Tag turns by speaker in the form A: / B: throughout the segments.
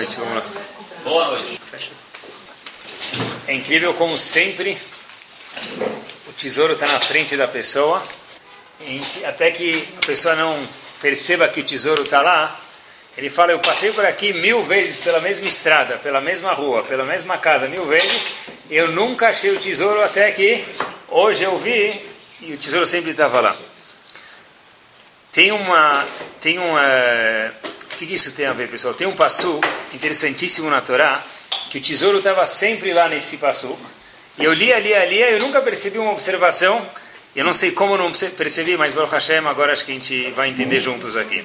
A: noite, vamos lá.
B: Boa noite.
A: É incrível como sempre o tesouro está na frente da pessoa, até que a pessoa não perceba que o tesouro está lá. Ele fala: Eu passei por aqui mil vezes pela mesma estrada, pela mesma rua, pela mesma casa, mil vezes. Eu nunca achei o tesouro até que hoje eu vi e o tesouro sempre estava lá. Tem uma, tem uma, que, que isso tem a ver, pessoal? Tem um passo interessantíssimo na Torá que o tesouro estava sempre lá nesse passo. E eu lia, lia, lia, eu nunca percebi uma observação. Eu não sei como não percebi, mas Baruch Hashem, agora acho que a gente vai entender juntos aqui.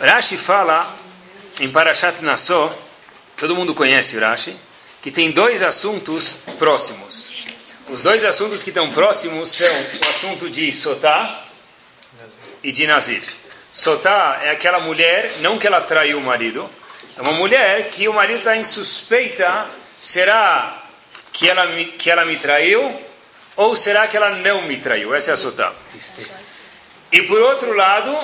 A: Rashi fala em Parashat Nassau, todo mundo conhece o Rashi, que tem dois assuntos próximos. Os dois assuntos que estão próximos são o assunto de Sotá e de Nazir. Sotá é aquela mulher, não que ela traiu o marido, é uma mulher que o marido está em suspeita, será que ela, me, que ela me traiu ou será que ela não me traiu? Essa é a Sotá. E por outro lado,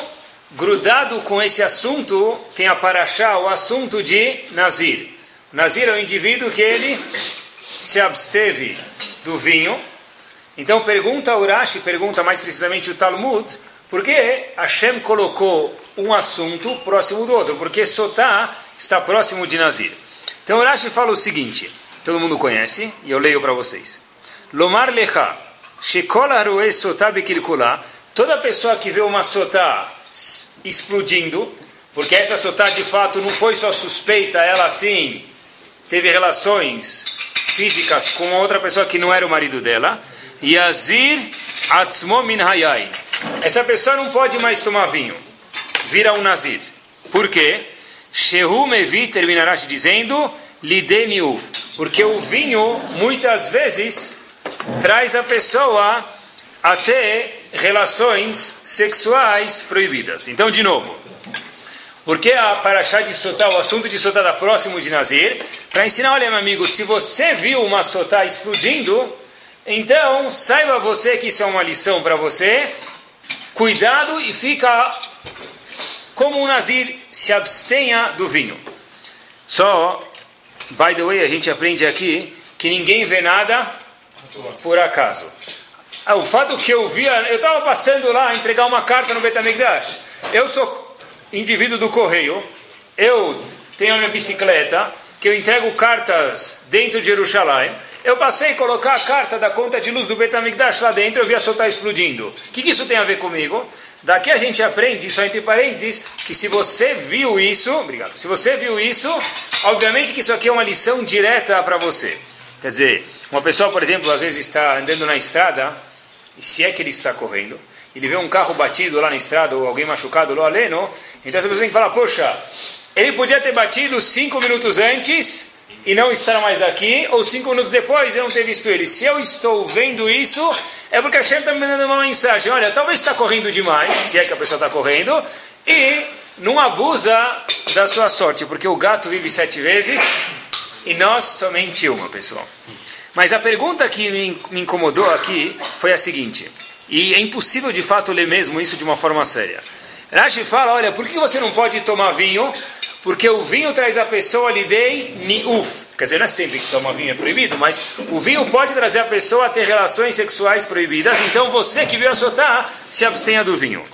A: grudado com esse assunto, tem a Paraxá, o assunto de Nazir. Nazir é o indivíduo que ele se absteve do vinho. Então pergunta Urashi, pergunta mais precisamente o Talmud, por que Hashem colocou um assunto próximo do outro? Porque Sotá está próximo de Nazir. Então Urashi fala o seguinte, todo mundo conhece, e eu leio para vocês. Lomar lecha, shekol haroe sotá bekilkulá, toda pessoa que vê uma sotá explodindo, porque essa sotá de fato não foi só suspeita, ela sim teve relações físicas com outra pessoa que não era o marido dela, Yazir atzmo min hayain. Essa pessoa não pode mais tomar vinho, vira um nazir. Por quê? Shehu mevi terminará dizendo lideniuf, porque o vinho muitas vezes traz a pessoa até relações sexuais proibidas. Então, de novo, porque a Paraxá de Sotá, o assunto de Sotá está próximo de Nazir, para ensinar, olha meu amigo, se você viu uma Sotá explodindo, então saiba você que isso é uma lição para você, cuidado e fica como um Nazir, se abstenha do vinho. Só, by the way, a gente aprende aqui que ninguém vê nada por acaso. Ah, o fato que eu via, eu estava passando lá entregar uma carta no Betamigdash. Eu sou indivíduo do correio, eu tenho a minha bicicleta, que eu entrego cartas dentro de Jerusalém. Eu passei a colocar a carta da conta de luz do Betamigdash lá dentro, eu vi a soltar explodindo. O que, que isso tem a ver comigo? Daqui a gente aprende, só entre parênteses, que se você viu isso, obrigado, se você viu isso, obviamente que isso aqui é uma lição direta para você. Quer dizer, uma pessoa, por exemplo, às vezes está andando na estrada, e se é que ele está correndo, ele vê um carro batido lá na estrada ou alguém machucado lá aleno, então essa pessoa tem que falar, poxa, ele podia ter batido cinco minutos antes e não estar mais aqui, ou cinco minutos depois eu não ter visto ele. Se eu estou vendo isso, é porque a Shem está me dando uma mensagem, olha, talvez está correndo demais, se é que a pessoa está correndo, e não abusa da sua sorte, porque o gato vive sete vezes e nós somente uma, pessoal. Mas a pergunta que me incomodou aqui foi a seguinte, e é impossível de fato ler mesmo isso de uma forma séria. Rashi fala, olha, por que você não pode tomar vinho? Porque o vinho traz a pessoa lidei niuf. Quer dizer, não é sempre que toma vinho é proibido, mas o vinho pode trazer a pessoa a ter relações sexuais proibidas. Então você que viu a sotá, se abstenha do vinho.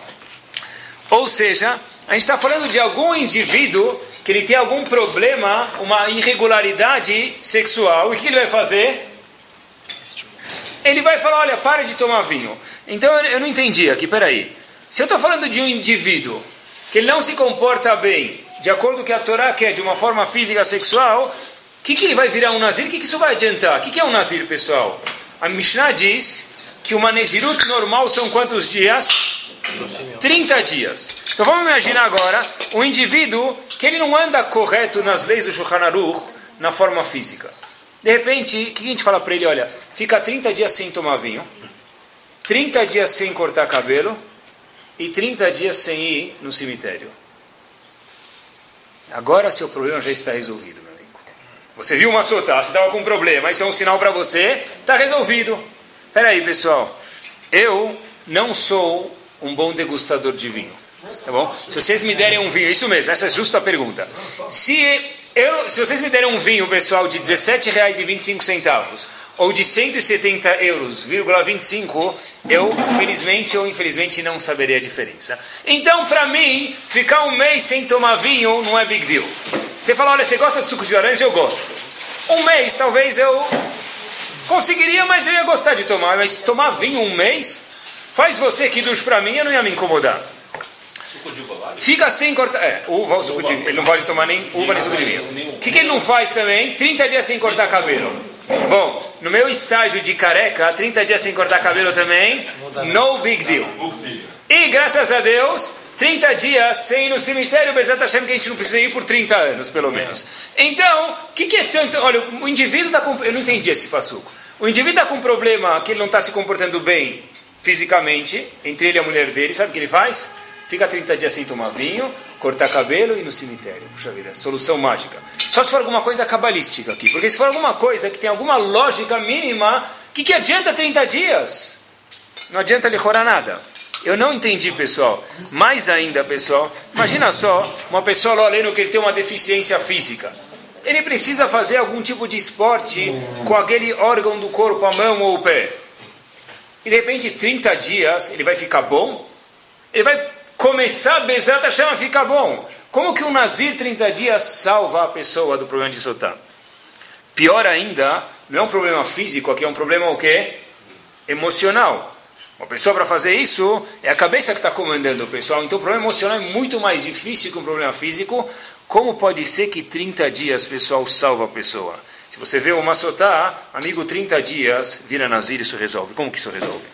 A: Ou seja, a gente está falando de algum indivíduo que ele tem algum problema, uma irregularidade sexual. E o que ele vai fazer? ele vai falar, olha, para de tomar vinho. Então eu não entendi aqui, peraí. Se eu estou falando de um indivíduo que ele não se comporta bem, de acordo com o que a Torá quer, de uma forma física sexual, o que, que ele vai virar um nazir? O que, que isso vai adiantar? O que, que é um nazir, pessoal? A Mishnah diz que uma nezirut normal são quantos dias? 30 dias. Então vamos imaginar agora um indivíduo que ele não anda correto nas leis do Shulchan Aruch na forma física. De repente, o que a gente fala para ele? Olha, fica 30 dias sem tomar vinho, 30 dias sem cortar cabelo e 30 dias sem ir no cemitério. Agora seu problema já está resolvido, meu amigo. Você viu uma sota, você estava com um problema, isso é um sinal para você, está resolvido. Espera aí, pessoal. Eu não sou um bom degustador de vinho. Tá bom? Se vocês me derem um vinho, isso mesmo, essa é justa a pergunta. Se, eu, se vocês me derem um vinho, pessoal, de R$ 17,25 ou de 170 euros, 25, eu, felizmente ou infelizmente, não saberia a diferença. Então, para mim, ficar um mês sem tomar vinho não é big deal. Você fala, olha, você gosta de suco de laranja? Eu gosto. Um mês, talvez eu conseguiria, mas eu ia gostar de tomar. Mas tomar vinho um mês, faz você que duche para mim, eu não ia me incomodar. Fica sem cortar. É, uva ou suco de vinho. Ele não pode tomar nem uva nem suco de vinho. O que, que ele não faz também? 30 dias sem cortar cabelo. Bom, no meu estágio de careca, 30 dias sem cortar cabelo também, no big deal. E graças a Deus, 30 dias sem ir no cemitério, Bezat Hashem, que a gente não precisa ir por 30 anos, pelo menos. Então, o que, que, é tanto. Olha, o indivíduo está com. Eu não entendi esse passuco. O indivíduo está com um problema que ele não está se comportando bem fisicamente, entre ele e a mulher dele, sabe o que ele faz? Fica 30 dias sem tomar vinho, cortar cabelo e no cemitério. Puxa vida, solução mágica. Só se for alguma coisa cabalística aqui. Porque se for alguma coisa que tem alguma lógica mínima, o que, que adianta 30 dias? Não adianta lhe chorar nada. Eu não entendi, pessoal. Mais ainda, pessoal, imagina só uma pessoa lá lendo que ele tem uma deficiência física. Ele precisa fazer algum tipo de esporte com aquele órgão do corpo, a mão ou o pé. E de repente, 30 dias, ele vai ficar bom? Ele vai começar Bezat Hashem a ficar bom. Como que um Nazir 30 dias salva a pessoa do problema de Sotá? Pior ainda, não é um problema físico, aqui é um problema o quê? Emocional. Uma pessoa para fazer isso é a cabeça que está comandando o pessoal. Então o problema emocional é muito mais difícil que um problema físico. Como pode ser que 30 dias pessoal salva a pessoa? Se você vê uma sotá, amigo, 30 dias, vira Nazir, isso resolve. Como que isso resolve?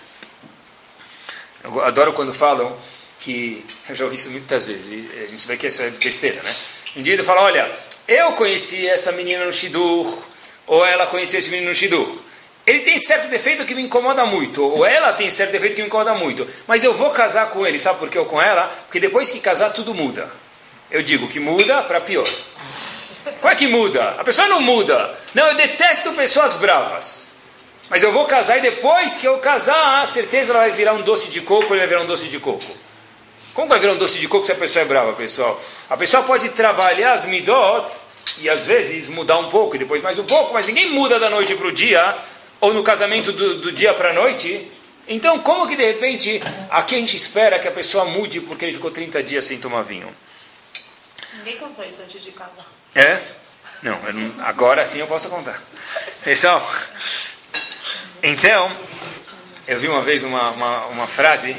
A: Eu adoro quando falam que eu já ouvi isso muitas vezes, e a gente vê que isso é besteira, né? Um dia ele fala, olha, eu conheci essa menina no Shidur, ou ela conhecia esse menino no Shidur. Ele tem certo defeito que me incomoda muito, ou ela tem certo defeito que me incomoda muito, mas eu vou casar com ele, sabe por que eu com ela? Porque depois que casar tudo muda. Eu digo que muda para pior. Qual é que muda? A pessoa não muda. Não, eu detesto pessoas bravas. Mas eu vou casar e depois que eu casar, a certeza ela vai virar um doce de coco, ele vai virar um doce de coco. Como vai virar um doce de coco se a pessoa é brava, pessoal? A pessoa pode trabalhar as midot e às vezes mudar um pouco e depois mais um pouco, mas ninguém muda da noite para o dia ou no casamento do, do dia para a noite. Então, como que de repente aqui a gente espera que a pessoa mude porque ele ficou 30 dias sem tomar vinho?
B: Ninguém contou isso antes de casar.
A: É? Não, não agora sim eu posso contar. Pessoal, então, eu vi uma vez uma, uma, uma frase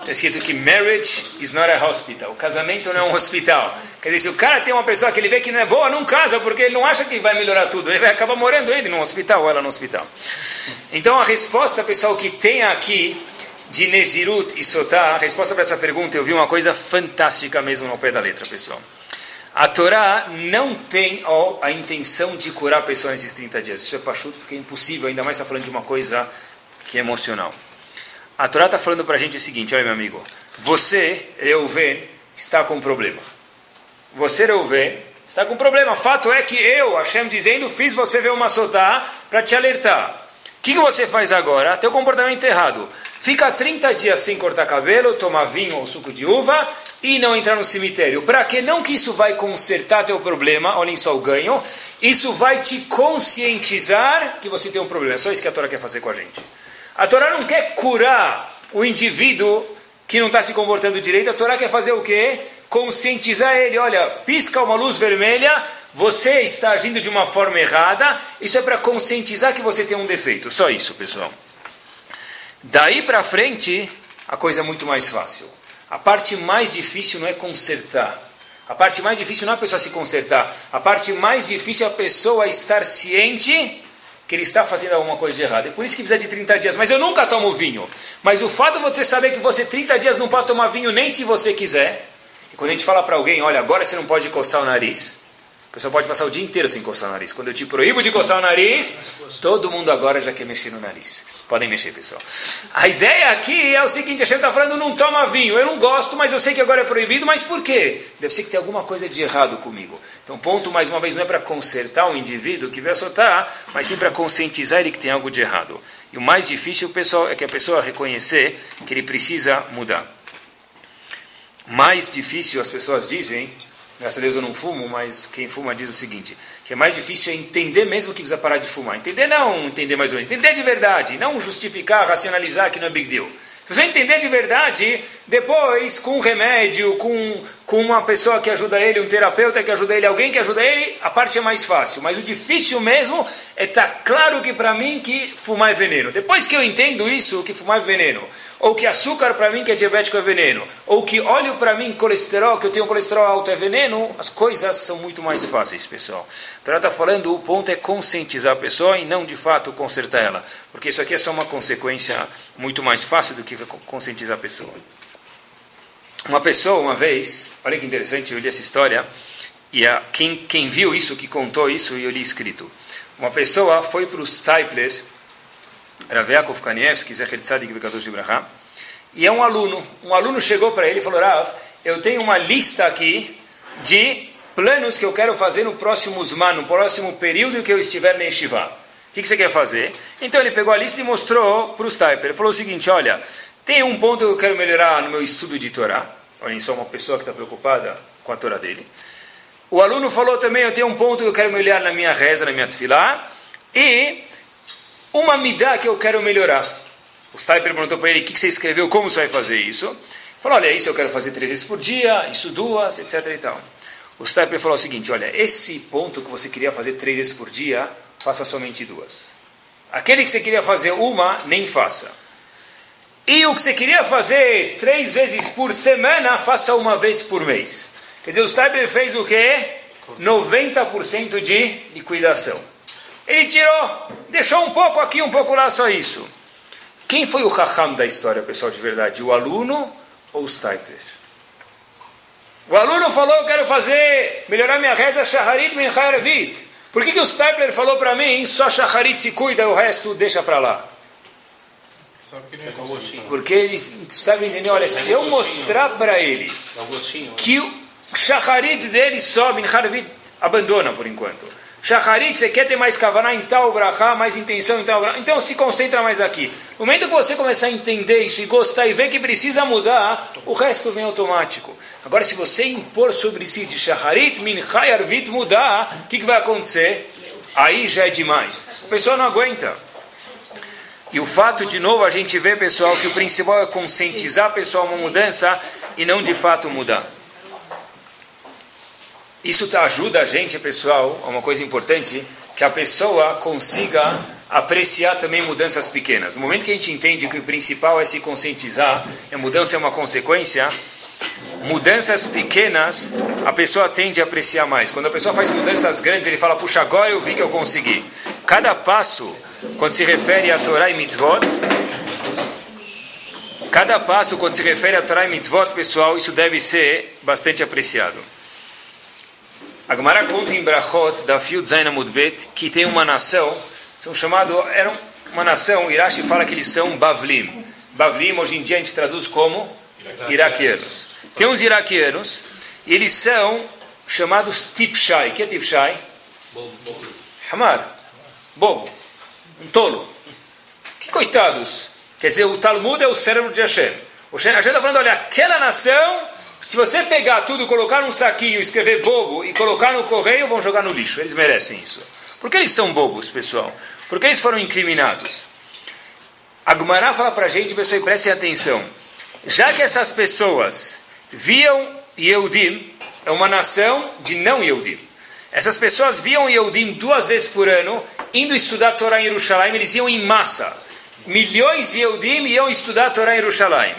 A: Está escrito que marriage is not a hospital. O casamento não é um hospital. Quer dizer, se o cara tem uma pessoa que ele vê que não é boa, não casa, porque ele não acha que vai melhorar tudo. Ele vai acabar morrendo ele no hospital ou ela no hospital. Então a resposta, pessoal, que tem aqui de Nezirut e Sotá, a resposta para essa pergunta, eu vi uma coisa fantástica mesmo no pé da letra, pessoal. A Torá não tem ó, a intenção de curar a pessoa nesses 30 dias. Isso é pachuto porque é impossível, ainda mais está falando de uma coisa que é emocional. A Torá está falando para a gente o seguinte, olha meu amigo, você, Reuven, está com um problema. Você, Reuven, está com um problema. Fato é que eu, Hashem dizendo, fiz você ver uma sotá para te alertar. O que, que, você faz agora? Teu comportamento errado. Fica 30 dias sem cortar cabelo, tomar vinho ou suco de uva e não entrar no cemitério. Para que não que isso vai consertar teu problema, olhem só o ganho, isso vai te conscientizar que você tem um problema. É só isso que a Torá quer fazer com a gente. A Torá não quer curar o indivíduo que não está se comportando direito. A Torá quer fazer o quê? Conscientizar ele. Olha, pisca uma luz vermelha, você está agindo de uma forma errada. Isso é para conscientizar que você tem um defeito. Só isso, pessoal. Daí para frente, a coisa é muito mais fácil. A parte mais difícil não é consertar. A parte mais difícil não é a pessoa se consertar. A parte mais difícil é a pessoa estar ciente que ele está fazendo alguma coisa de errado. É por isso que precisa de 30 dias. Mas eu nunca tomo vinho. Mas o fato de você saber que você 30 dias não pode tomar vinho nem se você quiser. E quando a gente fala para alguém, olha, agora você não pode coçar o nariz. A pessoa pode passar o dia inteiro sem coçar o nariz. Quando eu te proíbo de coçar o nariz, todo mundo agora já quer mexer no nariz. Podem mexer, pessoal. A ideia aqui é o seguinte: a gente está falando, não toma vinho. Eu não gosto, mas eu sei que agora é proibido. Mas por quê? Deve ser que tem alguma coisa de errado comigo. Então, ponto, mais uma vez, não é para consertar o indivíduo que vai soltar, mas sim para conscientizar ele que tem algo de errado. E o mais difícil, pessoal, é que a pessoa reconhecer que ele precisa mudar. mais difícil, as pessoas dizem, graças a Deus eu não fumo, mas quem fuma diz o seguinte, que é mais difícil é entender mesmo que precisa parar de fumar. Entender não entender mais ou menos, entender de verdade, não justificar, racionalizar que não é big deal. Se você entender de verdade, depois, com remédio, com, com uma pessoa que ajuda ele, um terapeuta que ajuda ele, alguém que ajuda ele, a parte é mais fácil. Mas o difícil mesmo é estar tá claro que para mim que fumar é veneno. Depois que eu entendo isso, que fumar é veneno, ou que açúcar para mim que é diabético é veneno, ou que óleo para mim, colesterol, que eu tenho colesterol alto é veneno, as coisas são muito mais fáceis, pessoal. Então ela está falando, o ponto é conscientizar a pessoa e não de fato consertar ela. Porque isso aqui é só uma consequência muito mais fácil do que conscientizar a pessoa. Uma pessoa, uma vez, olha que interessante, eu li essa história, e a, quem, quem viu isso, que contou isso, eu li escrito. Uma pessoa foi para o Stipler, Rav Yaakov Kanievski, Zecher Tzadik Vekadosh de Brahá, e é um aluno. Um aluno chegou para ele e falou, Rav, eu tenho uma lista aqui de planos que eu quero fazer no próximo Zman, no próximo período que eu estiver na Yeshiva. O que, que, você quer fazer? Então ele pegou a lista e mostrou para o Stiper. Ele falou o seguinte: olha, tem um ponto que eu quero melhorar no meu estudo de Torá. Olhem só, uma pessoa que está preocupada com a Torá dele. O aluno falou também: eu tenho um ponto que eu quero melhorar na minha reza, na minha tefilá. E uma midá que eu quero melhorar. O Stiper perguntou para ele: o que, que você escreveu? Como você vai fazer isso? Ele falou: olha, isso eu quero fazer três vezes por dia, isso duas, etc. E tal. O Stiper falou o seguinte: olha, esse ponto que você queria fazer três vezes por dia faça somente duas. Aquele que você queria fazer uma, nem faça. E o que você queria fazer três vezes por semana, faça uma vez por mês. Quer dizer, o Steiber fez o quê? 90% de liquidação. Ele tirou, deixou um pouco aqui, um pouco lá, só isso. Quem foi o Raham da história, pessoal, de verdade? O aluno ou o Steiber? O aluno falou, eu quero fazer, melhorar minha reza, Shaharit Min. Por que, que o Stapler falou para mim, só Shacharit se cuida, o resto deixa para lá? Porque ele estava entendendo, olha, se eu mostrar para ele que o Shacharit dele sobe, abandona por enquanto. Shacharit, você quer ter mais kavaná em tal brachá, mais intenção em tal brachá, então se concentra mais aqui. No momento que você começar a entender isso e gostar e ver que precisa mudar, o resto vem automático. Agora, se você impor sobre si de Shacharit, Minchai Arvit mudar, o que, que vai acontecer? Aí já é demais. A pessoa não aguenta. E o fato, de novo, a gente vê, pessoal, que o principal é conscientizar a pessoa uma mudança e não de fato mudar. Isso ajuda a gente, pessoal, a uma coisa importante, que a pessoa consiga apreciar também mudanças pequenas. No momento que a gente entende que o principal é se conscientizar, a mudança é uma consequência, mudanças pequenas a pessoa tende a apreciar mais. Quando a pessoa faz mudanças grandes, ele fala, puxa, agora eu vi que eu consegui. Cada passo, quando se refere a Torá e Mitzvot, cada passo, quando se refere a Torá e Mitzvot, pessoal, isso deve ser bastante apreciado. A Gemara conta em Brachot, da Field Zaina Mudbet, que tem uma nação, são chamados, eram uma nação, Irashi fala que eles são Bavlim. Bavlim, hoje em dia a gente traduz como iraquianos. Tem uns iraquianos, e eles são chamados Tipshai. O que é Tipshai? Hamar. Bobo. Um tolo. Que coitados. Quer dizer, o Talmud é o cérebro de Hashem. O Hashem está falando, olha, aquela nação se você pegar tudo, colocar num saquinho, escrever bobo e colocar no correio, vão jogar no lixo. Eles merecem isso. Por que eles são bobos, pessoal? Porque eles foram incriminados. A Gumará fala para a gente, pessoal, e prestem atenção. Já que essas pessoas viam Yehudim, é uma nação de não Yehudim. Essas pessoas viam Yehudim duas vezes por ano, indo estudar Torá em Jerusalém, eles iam em massa. Milhões de Yehudim iam estudar Torá em Jerusalém.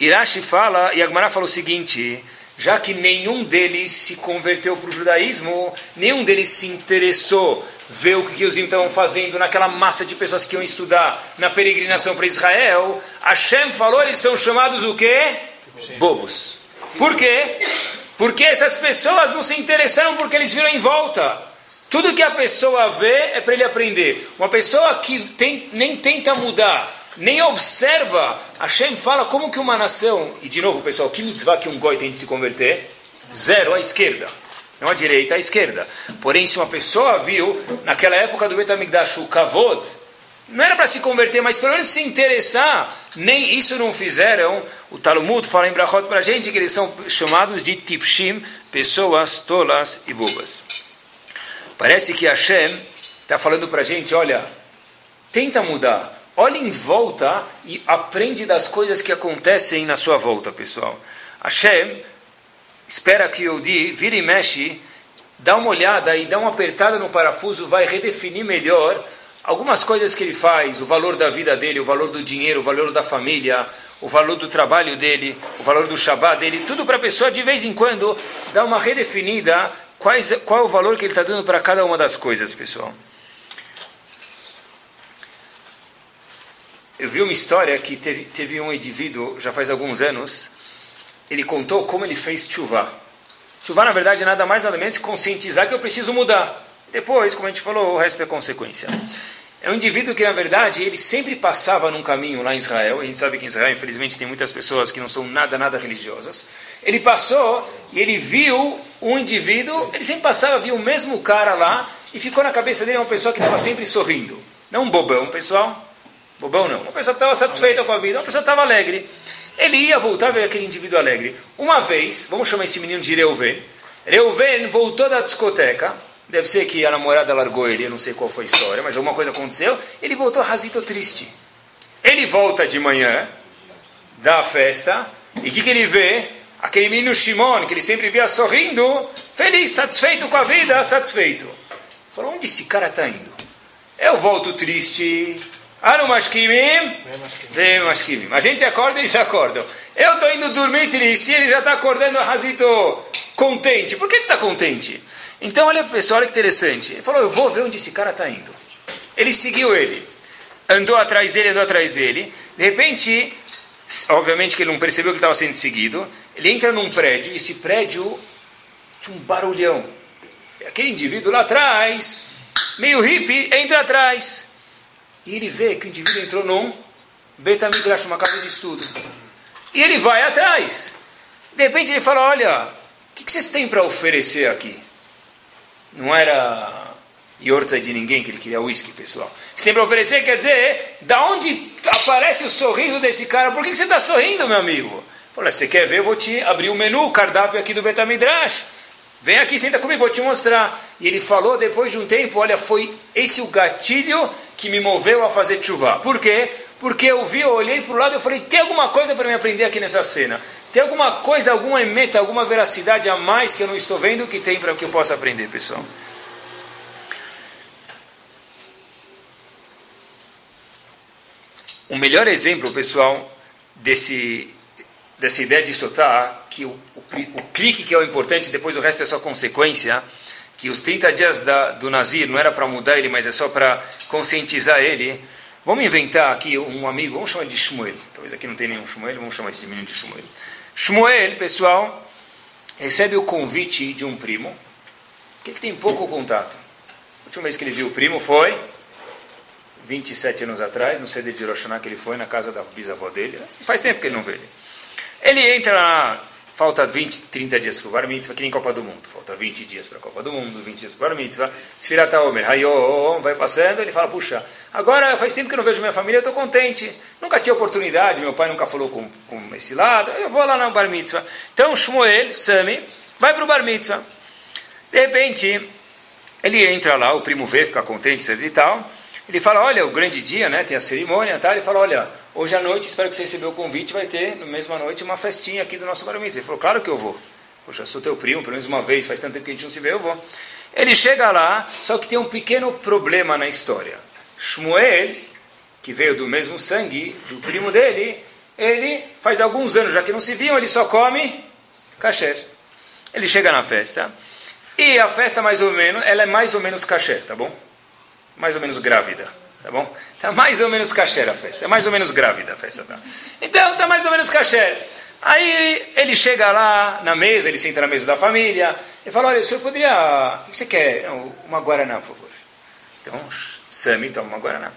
A: Irashi fala, e Agmará fala o seguinte, já que nenhum deles se converteu para o judaísmo, nenhum deles se interessou ver o que os estavam fazendo naquela massa de pessoas que iam estudar na peregrinação para Israel, Hashem falou, eles são chamados o quê? Bobos. Por quê? Porque essas pessoas não se interessaram porque eles viram em volta. Tudo que a pessoa vê é para ele aprender. Uma pessoa que tem, nem tenta mudar, nem observa. Hashem fala como que uma nação, e de novo pessoal, que mitzvah que um goi tem de se converter? Zero à esquerda. Não à direita, à esquerda. Porém, se uma pessoa viu, naquela época do Betamigdash, o kavod, Não era para se converter, mas pelo menos se interessar. Nem isso não fizeram. O Talmud fala em Brachot para a gente que eles são chamados de Tipshim, pessoas tolas e bobas. Parece que Hashem está falando para a gente, olha, tenta mudar. Olha em volta e aprende das coisas que acontecem na sua volta, pessoal. Hashem espera que o Di vire e mexe, dá uma olhada e dá uma apertada no parafuso, vai redefinir melhor algumas coisas que ele faz, o valor da vida dele, o valor do dinheiro, o valor da família, o valor do trabalho dele, o valor do Shabbat dele, tudo para a pessoa de vez em quando dar uma redefinida quais, qual é o valor que ele está dando para cada uma das coisas, pessoal. Eu vi uma história que teve, teve um indivíduo, já faz alguns anos, ele contou como ele fez chuva. Chuva, na verdade, é nada mais nada menos que conscientizar que eu preciso mudar. Depois, como a gente falou, o resto é consequência. É um indivíduo que, na verdade, ele sempre passava num caminho lá em Israel. A gente sabe que em Israel, infelizmente, tem muitas pessoas que não são nada, nada religiosas. Ele passou e ele viu um indivíduo, ele sempre passava, via o mesmo cara lá, e ficou na cabeça dele uma pessoa que estava sempre sorrindo. Não um bobão, pessoal. Bobão não. Uma pessoa que estava satisfeita com a vida, uma pessoa que estava alegre. Ele ia voltar a ver aquele indivíduo alegre. Uma vez, vamos chamar esse menino de Reuven. Reuven voltou da discoteca. Deve ser que a namorada largou ele, eu não sei qual foi a história, mas alguma coisa aconteceu. Ele voltou rasito triste. Ele volta de manhã da festa e o que, que ele vê? Aquele menino Shimon, que ele sempre via sorrindo, feliz, satisfeito com a vida, satisfeito. Falou, onde esse cara está indo? Eu volto triste, Anu mashkimim, vem mashkimim. A gente acorda e eles acordam. Eu estou indo dormir triste e ele já está acordando Razito contente. Por que ele está contente? Então, olha pessoal, olha que interessante. Ele falou, eu vou ver onde esse cara está indo. Ele seguiu ele. Andou atrás dele, andou atrás dele. De repente, obviamente que ele não percebeu que estava sendo seguido. Ele entra num prédio e esse prédio tinha um barulhão. Aquele indivíduo lá atrás, meio hippie, entra atrás. E ele vê que o indivíduo entrou num Betamidrash, uma casa de estudo. E ele vai atrás. De repente ele fala: Olha, o que, que vocês têm para oferecer aqui? Não era Yorza de ninguém que ele queria uísque, pessoal. Você tem para oferecer, quer dizer, da onde aparece o sorriso desse cara? Por que, que você está sorrindo, meu amigo? Falou, você quer ver? Eu vou te abrir o menu, o cardápio aqui do Betamidrash. Vem aqui, senta comigo, vou te mostrar. E ele falou depois de um tempo, olha, foi esse o gatilho que me moveu a fazer chuva. Por quê? Porque eu vi, eu olhei para o lado e falei, tem alguma coisa para me aprender aqui nessa cena? Tem alguma coisa, alguma emeta, alguma veracidade a mais que eu não estou vendo que tem para que eu possa aprender, pessoal? O melhor exemplo, pessoal, desse dessa ideia de soltar, que o, o, o, clique que é o importante, depois o resto é só consequência, que os 30 dias da, do Nazir não era para mudar ele, mas é só para conscientizar ele. Vamos inventar aqui um amigo, vamos chamar ele de Shmuel. Talvez aqui não tenha nenhum Shmuel, vamos chamar esse menino de Shmuel. Shmuel, pessoal, recebe o convite de um primo, que ele tem pouco contato. A última vez que ele viu o primo foi 27 anos atrás, no CD de Hiroshima que ele foi, na casa da bisavó dele. Faz tempo que ele não vê ele. Ele entra falta 20, 30 dias para o Bar Mitzvah, que nem Copa do Mundo. Falta 20 dias para a Copa do Mundo, 20 dias para o Bar Mitzvah. Sfirata Omer, Hayom, vai passando, ele fala, puxa, agora faz tempo que eu não vejo minha família, eu estou contente. Nunca tinha oportunidade, meu pai nunca falou com, com esse lado, eu vou lá no Bar Mitzvah. Então, Shmuel, Sami, vai para o Bar Mitzvah. De repente, ele entra lá, o primo vê, fica contente, etc e tal. Ele fala, olha, o grande dia, né, tem a cerimônia, tá? Ele fala, olha, hoje à noite, espero que você recebeu o convite, vai ter, na mesma noite, uma festinha aqui do nosso bar Ele falou, claro que eu vou. Poxa, sou teu primo, pelo menos uma vez, faz tanto tempo que a gente não se vê, eu vou. Ele chega lá, só que tem um pequeno problema na história. Shmuel, que veio do mesmo sangue do primo dele, ele faz alguns anos, já que não se viam, ele só come kasher. Ele chega na festa, e a festa mais ou menos, ela é mais ou menos kasher, tá bom? mais ou menos grávida, tá bom? Tá mais ou menos kasher a festa, é mais ou menos grávida a festa, tá? Então, tá mais ou menos kasher. Aí ele chega lá na mesa, ele senta na mesa da família, e fala, olha, o senhor poderia, o que você quer? Uma Guaraná, por favor. Então, Sami toma uma Guaraná.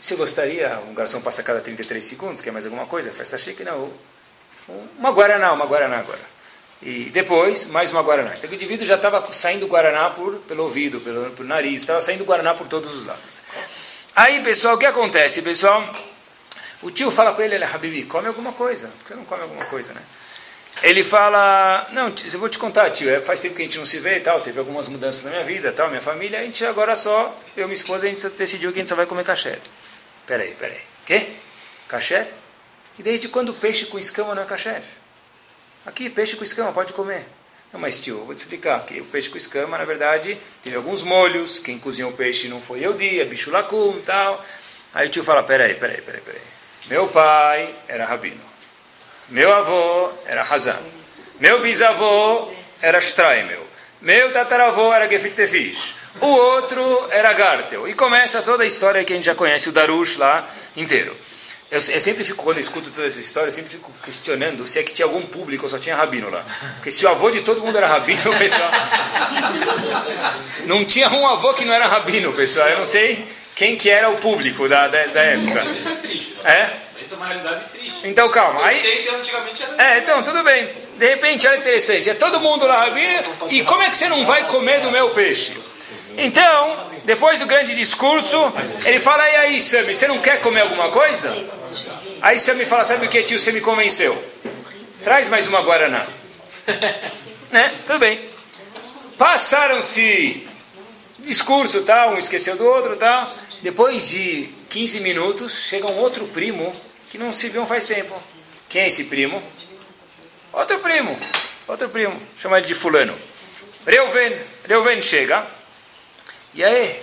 A: Se gostaria, um garçom passa a cada 33 segundos, quer mais alguma coisa? Festa chique? Não. Uma Guaraná, uma Guaraná agora. E depois, mais uma Guaraná. Então o indivíduo já estava saindo Guaraná por, pelo ouvido, pelo, pelo nariz, estava saindo Guaraná por todos os lados. Aí, pessoal, o que acontece, pessoal? O tio fala para ele, ele, Habibi, come alguma coisa. Você não come alguma coisa, né? Ele fala, não, eu vou te contar, tio, é, faz tempo que a gente não se vê e tal, teve algumas mudanças na minha vida, tal, minha família, a gente agora só, eu e minha esposa, a gente decidiu que a gente só vai comer caché. Peraí, peraí, quê? Caché? E desde quando peixe com escama não é caché? Aqui, peixe com escama, pode comer. Não, mas tio, vou te explicar que o peixe com escama, na verdade, teve alguns molhos, quem cozinhou o peixe não foi eu dia, bicho lacum e tal. Aí o tio fala, peraí, peraí, peraí, peraí. Meu pai era rabino. Meu avô era Hazan. Meu bisavô era Streimel. Meu tataravô era Gefilte. O outro era Gartel. E começa toda a história que a gente já conhece, o Darush lá inteiro. Eu, eu, sempre fico, quando eu escuto toda essa história, eu sempre fico questionando se é que tinha algum público ou só tinha rabino lá. Porque se o avô de todo mundo era rabino, pessoal. Não tinha um avô que não era rabino, pessoal. Eu não sei quem que era o público da, da, da época.
C: Isso é triste.
A: É?
C: Isso é uma realidade triste.
A: Então calma. Aí,
C: Gostei que antigamente era.
A: é, então, tudo bem. De repente, olha interessante. É todo mundo lá rabino. E como é que você não vai comer do meu peixe? Então, depois do grande discurso, ele fala: E aí, Sami, você não quer comer alguma coisa? Aí Sami fala: Sabe o que, tio? Você me convenceu. Traz mais uma Guaraná. né? Tudo bem. Passaram-se discurso, tal, um esqueceu do outro, tal. Depois de 15 minutos, chega um outro primo que não se viu faz tempo. Quem é esse primo? Outro primo. Outro primo. Chama ele de fulano. Reuven. Reuven chega. E aí?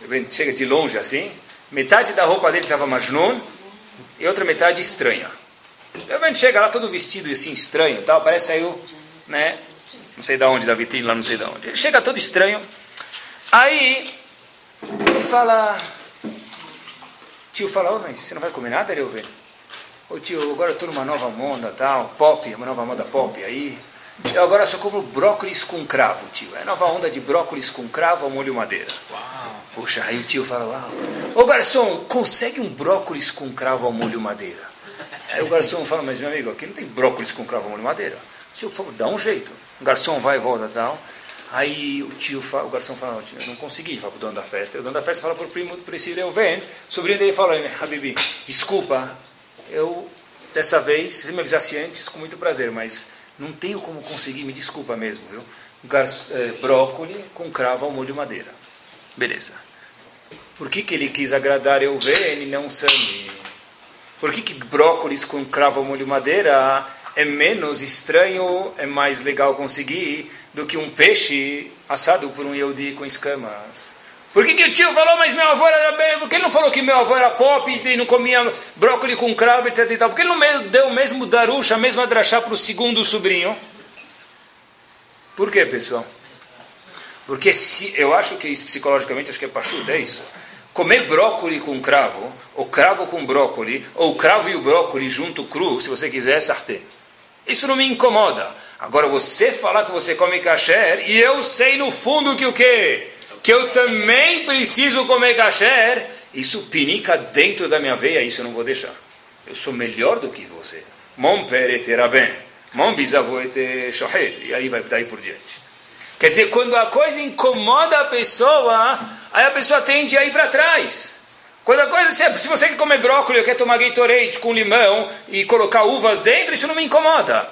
A: Reuven chega de longe assim. Metade da roupa dele estava majnun e outra metade estranha. Reuven chega lá todo vestido assim estranho, tal, parece saiu, né? Não sei da onde, da vitrine lá, não sei da onde. Ele chega todo estranho. Aí ele fala, tio fala, oh, mas você não vai comer nada, Reuven? Ô tio, agora eu estou numa nova moda, tal, pop, uma nova moda pop aí. Eu agora só como brócolis com cravo, tio. É nova onda de brócolis com cravo ao molho madeira. Puxa, aí o tio fala, uau. Ô garçom, consegue um brócolis com cravo ao molho madeira? Aí o garçom fala, mas meu amigo, aqui não tem brócolis com cravo ao molho madeira. O tio, favor, dá um jeito. O garçom vai e volta tal. Aí o tio, fala, o garçom fala, tio, eu não consegui, fala pro dono da festa. O dono da festa fala pro primo, para esse Reuven, o sobrinho dele fala, Habibi, desculpa, eu, dessa vez, se me avisasse antes, com muito prazer, mas não tenho como conseguir, me desculpa mesmo, viu? Garçom, é, brócolis com cravo ao molho madeira. Beleza. Por que, que ele quis agradar Reuven e não Sami? Por que, que brócolis com cravo molho madeira é menos estranho, é mais legal conseguir do que um peixe assado por um Yehudi com escamas. Por que, que o tio falou, mas meu avô era bem... Por que ele não falou que meu avô era pop e não comia brócolis com cravo, etc e tal? Por que ele não deu o mesmo darucha, a mesma drachá para o segundo sobrinho? Por que, pessoal? Porque se, eu acho que isso, psicologicamente, acho que é pachuta, é isso. Comer brócolis com cravo, ou cravo com brócolis, ou cravo e o brócolis junto cru, se você quiser, é sartê. Isso não me incomoda. Agora você falar que você come kasher e eu sei no fundo que o quê? Que eu também preciso comer kasher. Isso pinica dentro da minha veia, isso eu não vou deixar. Eu sou melhor do que você. Mon pere terá bem. Mon bisavô. E aí vai daí por diante. Quer dizer, quando a coisa incomoda a pessoa, aí a pessoa tende a ir para trás. Quando a coisa, se você quer comer brócolis, quer tomar Gatorade com limão e colocar uvas dentro, isso não me incomoda.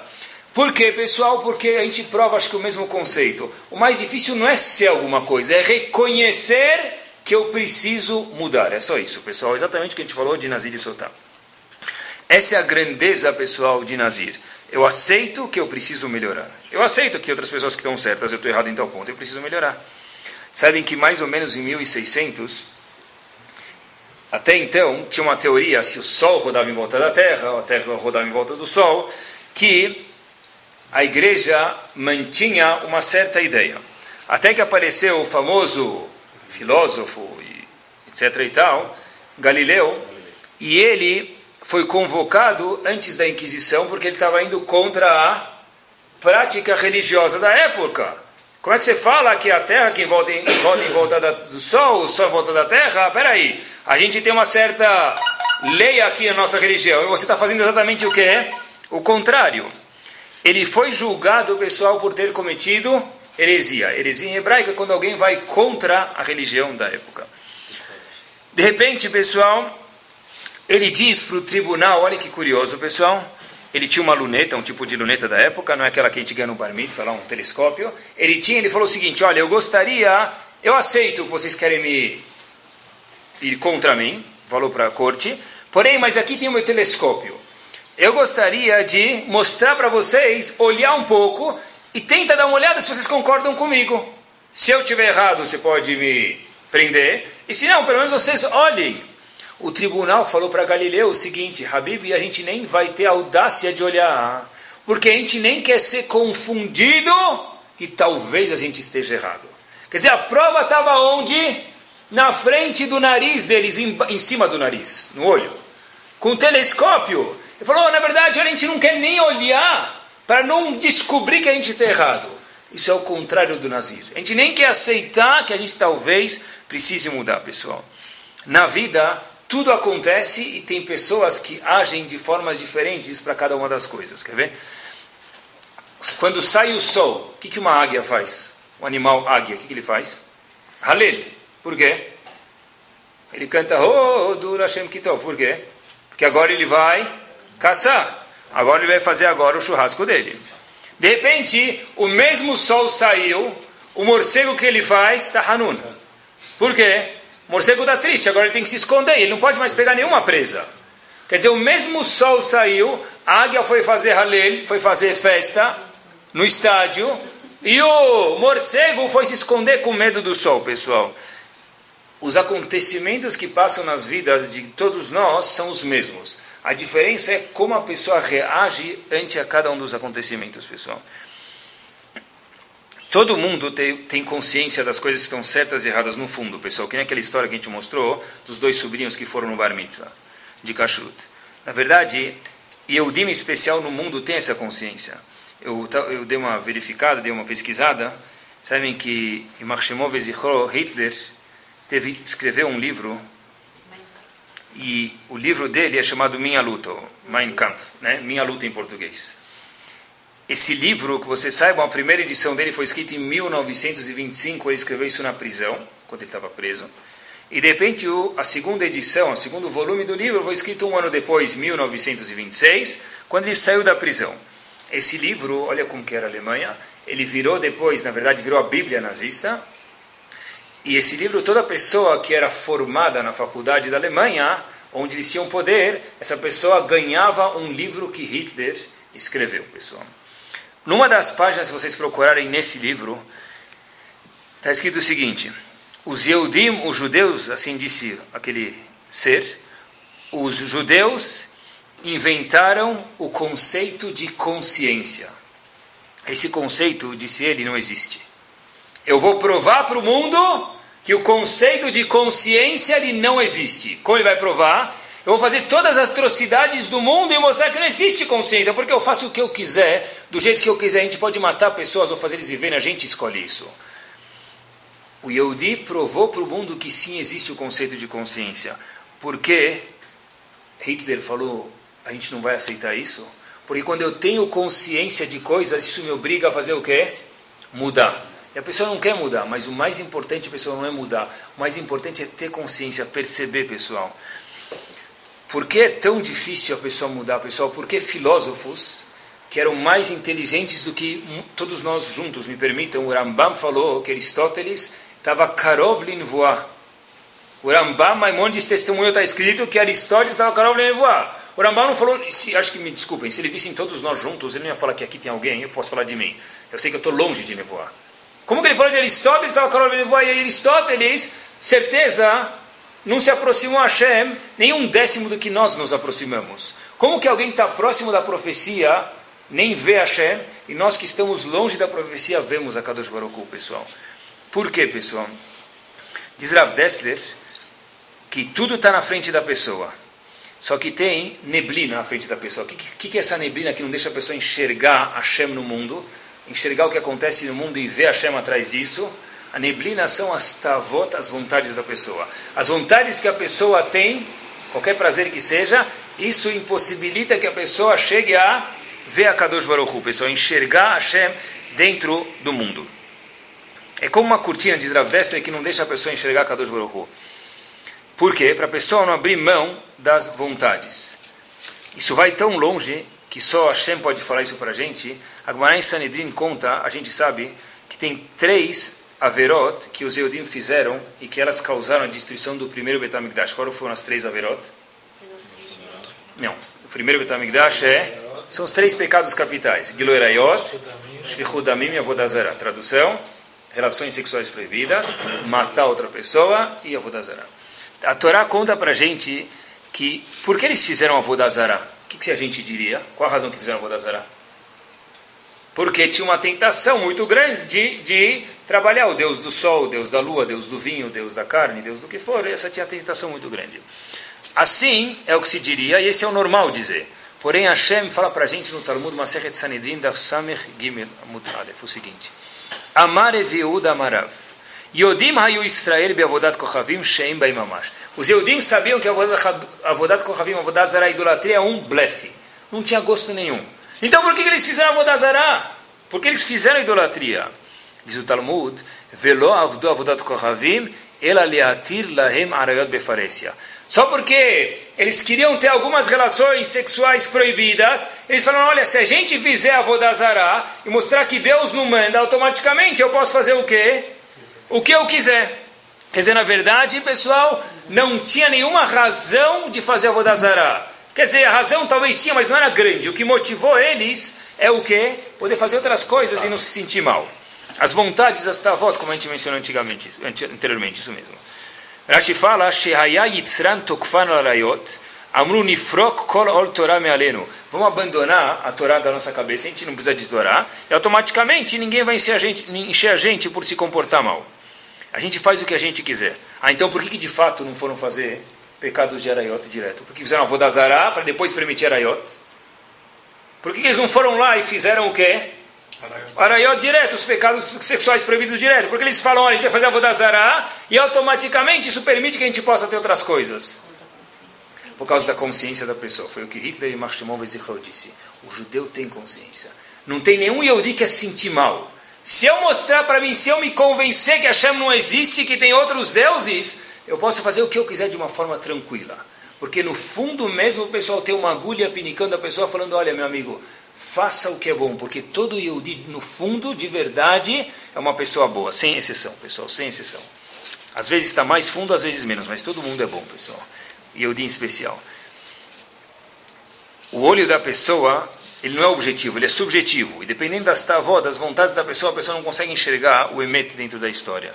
A: Por quê, pessoal? Porque a gente prova, acho que o mesmo conceito. O mais difícil não é ser alguma coisa, é reconhecer que eu preciso mudar. É só isso, pessoal. Exatamente o que a gente falou de Nazir e Sotar. Essa é a grandeza, pessoal, de Nazir. Eu aceito que eu preciso melhorar. Eu aceito que outras pessoas que estão certas, eu estou errado em tal ponto, eu preciso melhorar. Sabem que mais ou menos em 1600, até então, tinha uma teoria, se o Sol rodava em volta da Terra, ou a Terra rodava em volta do Sol, que a igreja mantinha uma certa ideia. Até que apareceu o famoso filósofo, e etc. e tal, Galileu, e ele foi convocado antes da Inquisição porque ele estava indo contra a prática religiosa da época. Como é que você fala que a Terra que volta em, volta em volta da, do Sol, o Sol volta da Terra? Peraí, a gente tem uma certa lei aqui na nossa religião e você está fazendo exatamente o que é? O contrário. Ele foi julgado, pessoal, por ter cometido heresia. Heresia em hebraico é quando alguém vai contra a religião da época. De repente, pessoal, ele diz para o tribunal, olha que curioso, pessoal, ele tinha uma luneta, um tipo de luneta da época, não é aquela que a gente ganha no bar mitzvah, lá um telescópio. Ele tinha, ele falou o seguinte, olha, eu gostaria, eu aceito que vocês querem me ir contra mim, falou para a corte, porém, mas aqui tem o meu telescópio. Eu gostaria de mostrar para vocês, olhar um pouco e tenta dar uma olhada se vocês concordam comigo. Se eu tiver errado, você pode me prender, e se não, pelo menos vocês olhem. O tribunal falou para Galileu o seguinte: Habib, a gente nem vai ter audácia de olhar, porque a gente nem quer ser confundido e talvez a gente esteja errado. Quer dizer, a prova estava onde? Na frente do nariz deles, em, em cima do nariz, no olho, com o telescópio. Ele falou: na verdade, a gente não quer nem olhar para não descobrir que a gente está errado. Isso é o contrário do Nazir. A gente nem quer aceitar que a gente talvez precise mudar, pessoal. Na vida, tudo acontece e tem pessoas que agem de formas diferentes para cada uma das coisas. Quer ver? Quando sai o sol, o que, que uma águia faz? O animal águia, o que, que ele faz? Halel. Por quê? Ele canta Oh, Dur Hashem Kitov. Por quê? Porque agora ele vai caçar. Agora ele vai fazer agora o churrasco dele. De repente, o mesmo sol saiu, o morcego que ele faz está Hanun. Por quê? Morcego está triste, agora ele tem que se esconder, ele não pode mais pegar nenhuma presa. Quer dizer, o mesmo sol saiu, a águia foi fazer halel, foi fazer festa no estádio, e o morcego foi se esconder com medo do sol, pessoal. Os acontecimentos que passam nas vidas de todos nós são os mesmos. A diferença é como a pessoa reage ante a cada um dos acontecimentos, pessoal. Todo mundo tem, tem, consciência das coisas que estão certas e erradas no fundo, pessoal. Que nem aquela história que a gente mostrou dos dois sobrinhos que foram no bar mitzvah de kashrut. Na verdade, Yehudim especial no mundo tem essa consciência. Eu, eu dei uma verificada, dei uma pesquisada. Sabem que Imachemov Hitler teve escreveu um livro e o livro dele é chamado Minha Luta, Mein Kampf, né? Minha Luta em português. Esse livro, que você saiba, a primeira edição dele foi escrita em 1925, ele escreveu isso na prisão, quando ele estava preso. E de repente a segunda edição, o segundo volume do livro foi escrito um ano depois, 1926, quando ele saiu da prisão. Esse livro, olha como que era a Alemanha, ele virou depois, na verdade, virou a Bíblia nazista. E esse livro, toda pessoa que era formada na faculdade da Alemanha, onde eles tinham poder, essa pessoa ganhava um livro que Hitler escreveu, pessoal. Numa das páginas, se vocês procurarem nesse livro, está escrito o seguinte: os Yehudim, os judeus, assim disse aquele ser, os judeus inventaram o conceito de consciência. Esse conceito, disse ele, não existe. Eu vou provar para o mundo que o conceito de consciência ele não existe. Como ele vai provar? Eu vou fazer todas as atrocidades do mundo e mostrar que não existe consciência, porque eu faço o que eu quiser, do jeito que eu quiser. A gente pode matar pessoas ou fazer eles viverem, a gente escolhe isso. O Yehudi provou para o mundo que sim existe o conceito de consciência. Por que Hitler falou, a gente não vai aceitar isso? Porque quando eu tenho consciência de coisas, isso me obriga a fazer o quê? Mudar. E a pessoa não quer mudar, mas o mais importante a pessoa não é mudar. O mais importante é ter consciência, perceber, pessoal. Por que é tão difícil a pessoa mudar, pessoal? Porque filósofos que eram mais inteligentes do que todos nós juntos, me permitam, o Rambam falou que Aristóteles estava Karov Linvoa. O Rambam Maimonides testemunho está escrito que Aristóteles estava Karov Linvoa. O Rambam não falou, se, acho que me desculpem, se ele visse todos nós juntos, ele não ia falar que aqui tem alguém, eu posso falar de mim. Eu sei que eu estou longe de nevoar. Como que ele falou de Aristóteles, estava Karov Linvoa, e Aristóteles, certeza, não se aproximou a Hashem nem um décimo do que nós nos aproximamos. Como que alguém está próximo da profecia nem vê Hashem e nós que estamos longe da profecia vemos a Kadosh Baruch pessoal? Por quê, pessoal? Diz Rav Dessler que tudo está na frente da pessoa. Só que tem neblina na frente da pessoa. O que, que, que é essa neblina que não deixa a pessoa enxergar Hashem no mundo? Enxergar o que acontece no mundo e ver Hashem atrás disso? A neblina são as tavot, as vontades da pessoa. As vontades que a pessoa tem, qualquer prazer que seja, isso impossibilita que a pessoa chegue a ver a Kadosh Baruch Hu, pessoal, enxergar Hashem dentro do mundo. É como uma cortina, diz Rav que não deixa a pessoa enxergar a Kadosh Baruch Hu. Por quê? Para a pessoa não abrir mão das vontades. Isso vai tão longe que só Hashem pode falar isso para a gente. A Gemara em Sanedrin conta, a gente sabe, que tem três Averot que os Eudim fizeram e que elas causaram a destruição do primeiro Betamigdash. Qual foram as três Averot? Não, o primeiro Betamigdash é são os três pecados capitais: Giloerayot, Shvichudamim e Avodazara. Tradução: relações sexuais proibidas, matar outra pessoa e Avodazara. A Torá conta para gente que por que eles fizeram Avodazara? O que, que a gente diria? Qual a razão que fizeram Avodazara? Porque tinha uma tentação muito grande de, de trabalhar o Deus do sol, o Deus da lua, Deus do vinho, Deus da carne, Deus do que for. Essa tinha tentação muito grande. Assim é o que se diria, e esse é o normal dizer. Porém, Hashem fala para a gente no Talmud Masechet Sanedrin Daf Samech Gimel Amud Aleph, o seguinte. Amar Eviud Amarav. Yodim hayu Israel beavodat kochavim sheim baimamash. Os Yodim sabiam que avodat kochavim, avodat zara, idolatria é um blefe. Não tinha gosto nenhum. Então por que, que eles fizeram avodat zara? Porque eles fizeram idolatria. Diz o Talmud, velo avdu avodat kochavim, ela leatir lahem arayot befaresia. Só porque eles queriam ter algumas relações sexuais proibidas, eles falaram, olha, se a gente fizer a Vodazará e mostrar que Deus não manda, automaticamente eu posso fazer o quê? O que eu quiser. Quer dizer, na verdade, pessoal, não tinha nenhuma razão de fazer a Vodazará. Quer dizer, a razão talvez tinha, mas não era grande. O que motivou eles é o quê? Poder fazer outras coisas e não se sentir mal. As vontades, as tavot, como a gente mencionou antigamente, anteriormente, isso mesmo. Rashi fala, Tokfan Amru Nifrok Kol Ol Torah. Vamos abandonar a Torá da nossa cabeça, a gente não precisa de Torá, e automaticamente ninguém vai encher a gente, encher a gente por se comportar mal. A gente faz o que a gente quiser. Ah, então por que, que de fato não foram fazer pecados de Arayot direto? Porque fizeram a Vodazará para depois permitir Arayot? Por que, que eles não foram lá e fizeram o quê? Arayot direto, os pecados sexuais proibidos direto. Porque eles falam, olha, a gente vai fazer a Vodazará e automaticamente isso permite que a gente possa ter outras coisas. Por causa da consciência da pessoa. Foi o que Hitler e Marshimov Zichro disse. O judeu tem consciência. Não tem nenhum Yehudi que é sentir mal. Se eu mostrar para mim, se eu me convencer que Hashem não existe, que tem outros deuses, eu posso fazer o que eu quiser de uma forma tranquila. Porque no fundo mesmo o pessoal tem uma agulha pinicando a pessoa falando, olha meu amigo, faça o que é bom, porque todo Yehudi, no fundo, de verdade, é uma pessoa boa, sem exceção, pessoal, sem exceção. Às vezes está mais fundo, às vezes menos, mas todo mundo é bom, pessoal. Yehudi em especial. O olho da pessoa, ele não é objetivo, ele é subjetivo. E dependendo das tavó, das vontades da pessoa, a pessoa não consegue enxergar o emet dentro da história.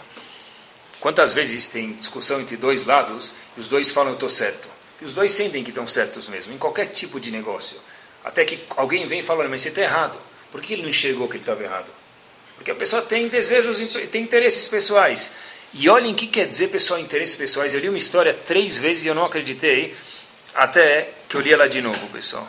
A: Quantas vezes tem discussão entre dois lados e os dois falam eu estou certo? E os dois sentem que estão certos mesmo, em qualquer tipo de negócio. Até que alguém vem e fala, mas você está errado. Por que ele não enxergou que ele estava errado? Porque a pessoa tem desejos, tem interesses pessoais. E olhem o que quer dizer, pessoal, interesses pessoais. Eu li uma história três vezes e eu não acreditei, até que eu li ela de novo, pessoal.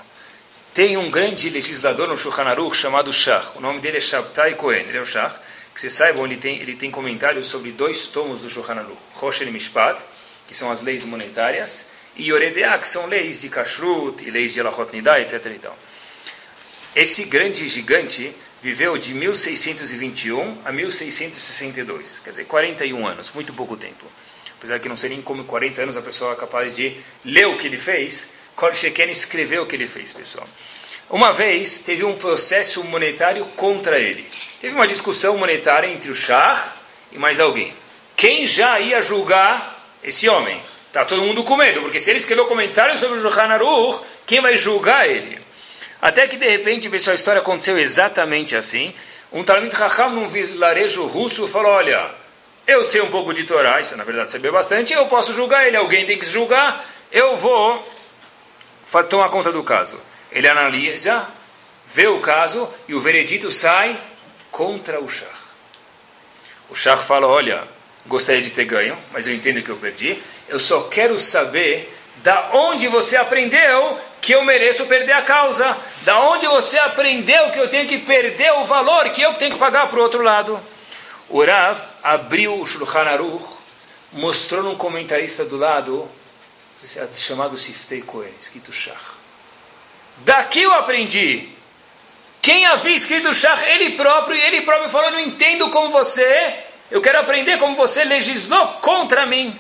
A: Tem um grande legislador no Shulchan Aruch chamado Shach. O nome dele é Shabtai Cohen, ele é o Shach. Que vocês saibam, ele tem, ele tem comentários sobre dois tomos do Shulchan Aruch. Mishpat, que são as leis monetárias, e Yoredea, que são leis de Kashrut e leis de Elachot Nidá, etc. Então, esse grande gigante viveu de 1621 a 1662, quer dizer, 41 anos, muito pouco tempo. Apesar que não sei nem como 40 anos a pessoa é capaz de ler o que ele fez, Kol Sheken escreveu o que ele fez, pessoal. Uma vez teve um processo monetário contra ele. Teve uma discussão monetária entre o Shah e mais alguém. Quem já ia julgar esse homem? Está todo mundo com medo, porque se ele escreveu comentários sobre o Shulchan Aruch, quem vai julgar ele? Até que de repente, pessoal, a história aconteceu exatamente assim. Um Talmud Raham num vilarejo russo falou: Olha, eu sei um pouco de Torá, isso na verdade saber bastante, eu posso julgar ele, alguém tem que julgar, eu vou tomar conta do caso. Ele analisa, vê o caso e o veredito sai contra o Shah. O Shah fala: Olha, gostaria de ter ganho, mas eu entendo que eu perdi. Eu só quero saber da onde você aprendeu que eu mereço perder a causa. Da onde você aprendeu que eu tenho que perder o valor que eu tenho que pagar para o outro lado. O Rav abriu o Shulchan Aruch, mostrou num comentarista do lado, chamado Siftei Kohen, escrito Shach. Daqui eu aprendi. Quem havia escrito Shach? Ele próprio, e ele próprio falou, não entendo como você eu quero aprender como você legislou contra mim.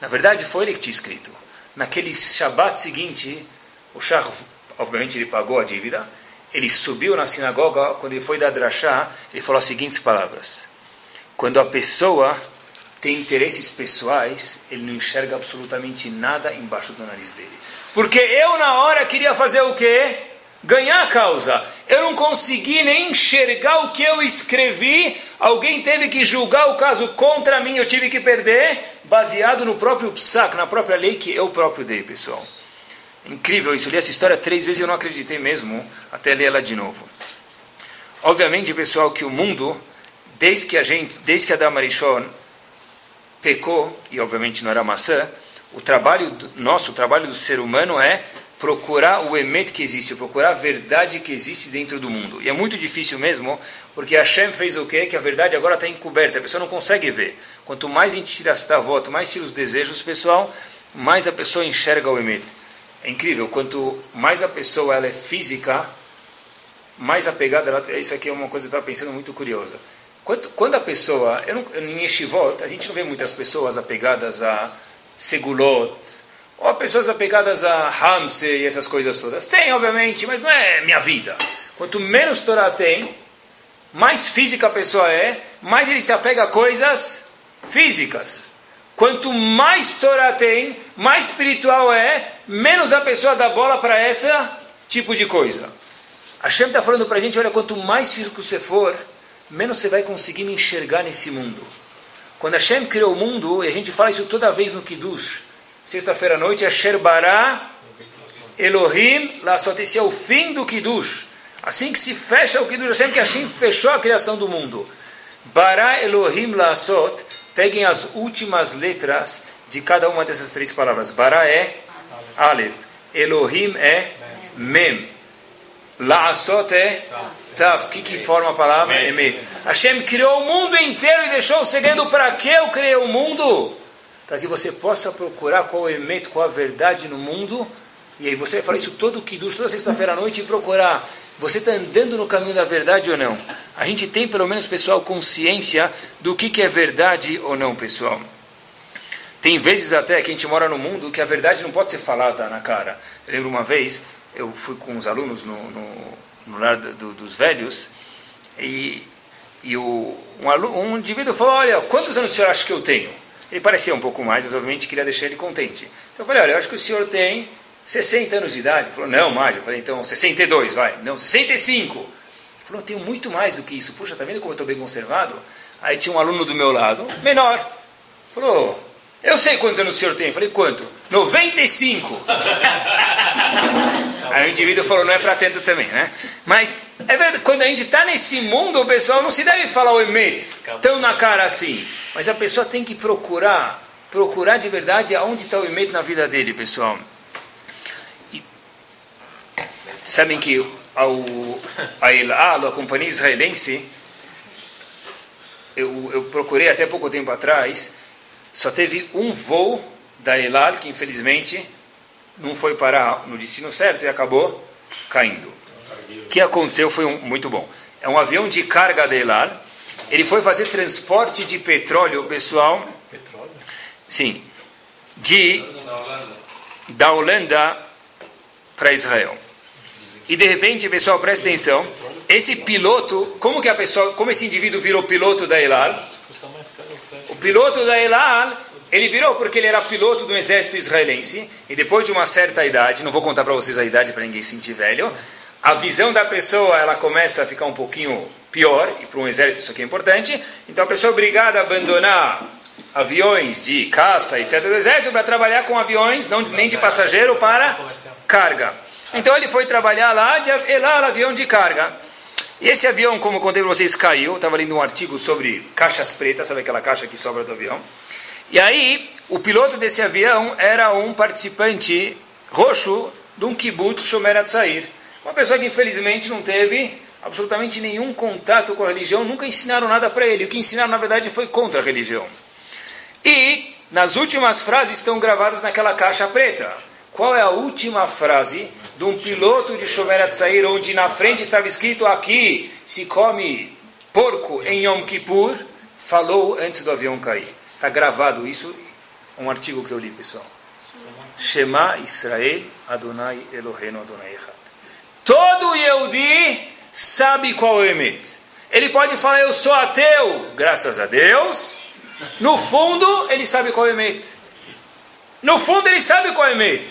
A: Na verdade, foi ele que tinha escrito. Naquele Shabat seguinte, o Shah, obviamente, ele pagou a dívida. Ele subiu na sinagoga, quando ele foi dar drachá, ele falou as seguintes palavras. Quando a pessoa tem interesses pessoais, ele não enxerga absolutamente nada embaixo do nariz dele. Porque eu, na hora, queria fazer o quê? Ganhar a causa. Eu não consegui nem enxergar o que eu escrevi. Alguém teve que julgar o caso contra mim, eu tive que perder, baseado no próprio psac, na própria lei que eu próprio dei, pessoal. Incrível isso. Eu li essa história três vezes e eu não acreditei mesmo, até ler ela de novo. Obviamente, pessoal, que o mundo, desde que a gente, desde que Adam Arishon pecou, e obviamente não era maçã, o trabalho nosso, o trabalho do ser humano é procurar o emet que existe, procurar a verdade que existe dentro do mundo. E é muito difícil mesmo, porque Hashem fez o quê? Que a verdade agora está encoberta, a pessoa não consegue ver. Quanto mais a gente tira esta voto, mais tira os desejos, pessoal, mais a pessoa enxerga o emet. É incrível, quanto mais a pessoa ela é física, mais apegada ela... Isso aqui é uma coisa que eu estava pensando muito curiosa. Quando, quando a pessoa, eu não, em Yeshivot, a gente não vê muitas pessoas apegadas a segulot, ou a pessoas apegadas a Hamse e essas coisas todas. Tem, obviamente, mas não é minha vida. Quanto menos Torá tem, mais física a pessoa é, mais ele se apega a coisas físicas. Quanto mais Torá tem, mais espiritual é, menos a pessoa dá bola para esse tipo de coisa. A Shem está falando para a gente, olha, quanto mais físico você for, menos você vai conseguir me enxergar nesse mundo. Quando Hashem criou o mundo, e a gente fala isso toda vez no Kiddush, sexta-feira à noite, Asher Bará Elohim Lassot, esse é o fim do Kiddush. Assim que se fecha o Kiddush Hashem, que Hashem fechou a criação do mundo. Bará Elohim Lassot, peguem as últimas letras de cada uma dessas três palavras. Bará é Aleph, Elohim é Mem, Lassot é Tav, o que, que forma a palavra? Emet. Hashem criou o mundo inteiro e deixou o segredo para que eu criei o mundo? Para que você possa procurar qual é o Emet, qual a verdade no mundo. E aí você vai falar isso todo Kiddush, toda sexta-feira à noite e procurar. Você está andando no caminho da verdade ou não? A gente tem, pelo menos, pessoal, consciência do que, que é verdade ou não, pessoal. Tem vezes até que a gente mora no mundo que a verdade não pode ser falada na cara. Eu lembro uma vez, eu fui com os alunos no, no no lar do, dos velhos, e, e o, um, aluno, um indivíduo falou, olha, quantos anos o senhor acha que eu tenho? Ele parecia um pouco mais, mas obviamente queria deixar ele contente. Então eu falei, olha, eu acho que o senhor tem 60 anos de idade. Ele falou, não, mais. Eu falei, então 62, vai. Não, 65. Ele falou, eu tenho muito mais do que isso. Puxa, tá vendo como eu estou bem conservado? Aí tinha um aluno do meu lado, menor. Falou, eu sei quantos anos o senhor tem. Eu falei, quanto? 95. Aí o indivíduo falou, não é para tanto também, né? Mas, é verdade, quando a gente está nesse mundo, o pessoal não se deve falar o emet tão na cara assim. Mas a pessoa tem que procurar, procurar de verdade aonde está o emet na vida dele, pessoal. E, sabem que ao, a El Al, a companhia israelense, eu, eu procurei até pouco tempo atrás, só teve um voo da Elal que infelizmente não foi parar no destino certo e acabou caindo. O que aconteceu foi um, muito bom. É um avião de carga da Elal. Ele foi fazer transporte de petróleo, pessoal. Petróleo? Sim. De da Holanda para Israel. E de repente, pessoal, presta atenção. Esse piloto, como que a pessoa, como esse indivíduo virou piloto da Elal? O piloto da Elal, ele virou porque ele era piloto do exército israelense, e depois de uma certa idade, não vou contar para vocês a idade para ninguém sentir velho, a visão da pessoa ela começa a ficar um pouquinho pior, e para um exército isso aqui é importante, então a pessoa é obrigada a abandonar aviões de caça, etc., do exército, para trabalhar com aviões, não, nem de passageiro, para carga. Então ele foi trabalhar lá, de, lá avião de carga. E esse avião, como eu contei para vocês, caiu. Estava lendo um artigo sobre caixas pretas, sabe aquela caixa que sobra do avião? E aí, o piloto desse avião era um participante roxo de um kibbutz Shomer Atzair. Uma pessoa que infelizmente não teve absolutamente nenhum contato com a religião, nunca ensinaram nada para ele. O que ensinaram, na verdade, foi contra a religião. E nas últimas frases estão gravadas naquela caixa preta. Qual é a última frase de um piloto de Shomer Atzair, onde na frente estava escrito aqui se come porco em Yom Kippur, falou antes do avião cair. Está gravado isso. um artigo que eu li, pessoal. Shema Israel Adonai Eloheinu Adonai Echad. Todo Yehudi sabe qual é o Emet. Ele pode falar, eu sou ateu, graças a Deus. No fundo, ele sabe qual é o Emet. No fundo, ele sabe qual é o Emet.